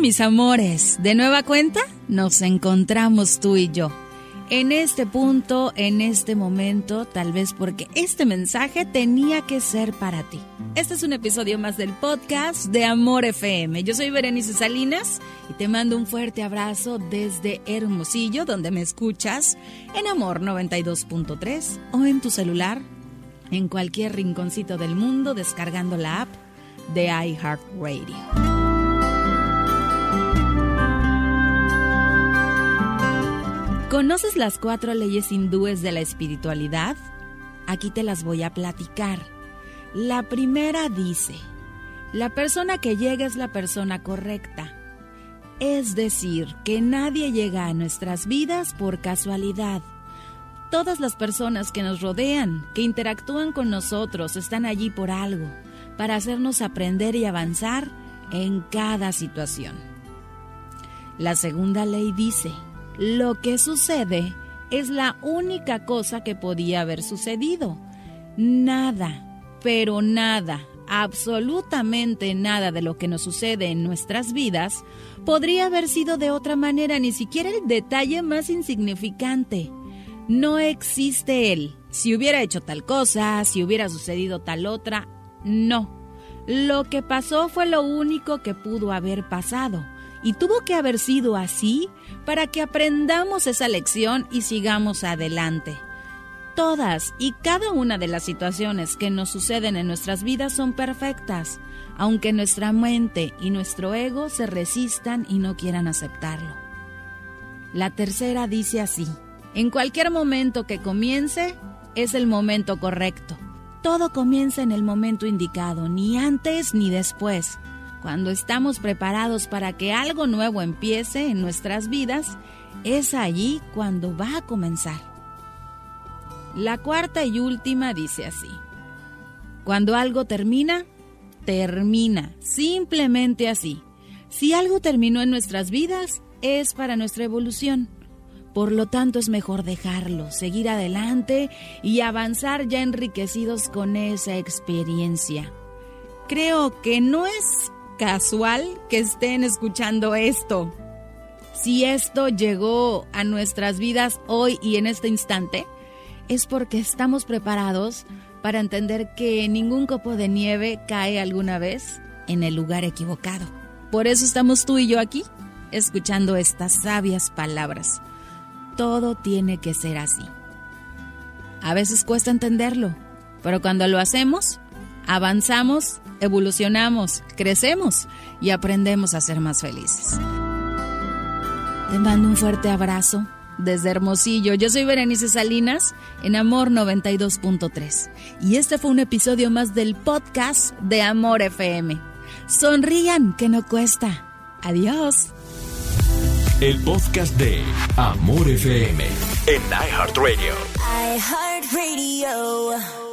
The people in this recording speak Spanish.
Mis amores, de nueva cuenta nos encontramos tú y yo. En este punto, en este momento, tal vez porque este mensaje tenía que ser para ti. Este es un episodio más del podcast de Amor FM. Yo soy Berenice Salinas y te mando un fuerte abrazo desde Hermosillo, donde me escuchas en Amor 92.3 o en tu celular, en cualquier rinconcito del mundo, descargando la app de iHeartRadio. ¿Conoces las cuatro leyes hindúes de la espiritualidad? Aquí te las voy a platicar. La primera dice, la persona que llega es la persona correcta. Es decir, que nadie llega a nuestras vidas por casualidad. Todas las personas que nos rodean, que interactúan con nosotros, están allí por algo, para hacernos aprender y avanzar en cada situación. La segunda ley dice, lo que sucede es la única cosa que podía haber sucedido. Nada, pero nada, absolutamente nada de lo que nos sucede en nuestras vidas podría haber sido de otra manera, ni siquiera el detalle más insignificante. No existe él. Si hubiera hecho tal cosa, si hubiera sucedido tal otra, no. Lo que pasó fue lo único que pudo haber pasado. Y tuvo que haber sido así para que aprendamos esa lección y sigamos adelante. Todas y cada una de las situaciones que nos suceden en nuestras vidas son perfectas, aunque nuestra mente y nuestro ego se resistan y no quieran aceptarlo. La tercera dice así, en cualquier momento que comience, es el momento correcto. Todo comienza en el momento indicado, ni antes ni después. Cuando estamos preparados para que algo nuevo empiece en nuestras vidas, es allí cuando va a comenzar. La cuarta y última dice así. Cuando algo termina, termina, simplemente así. Si algo terminó en nuestras vidas, es para nuestra evolución. Por lo tanto, es mejor dejarlo, seguir adelante y avanzar ya enriquecidos con esa experiencia. Creo que no es casual que estén escuchando esto. Si esto llegó a nuestras vidas hoy y en este instante, es porque estamos preparados para entender que ningún copo de nieve cae alguna vez en el lugar equivocado. Por eso estamos tú y yo aquí, escuchando estas sabias palabras. Todo tiene que ser así. A veces cuesta entenderlo, pero cuando lo hacemos, avanzamos evolucionamos, crecemos y aprendemos a ser más felices. Te mando un fuerte abrazo desde Hermosillo. Yo soy Berenice Salinas en Amor 92.3 y este fue un episodio más del podcast de Amor FM. Sonrían, que no cuesta. Adiós. El podcast de Amor FM en iHeartRadio. iHeartRadio.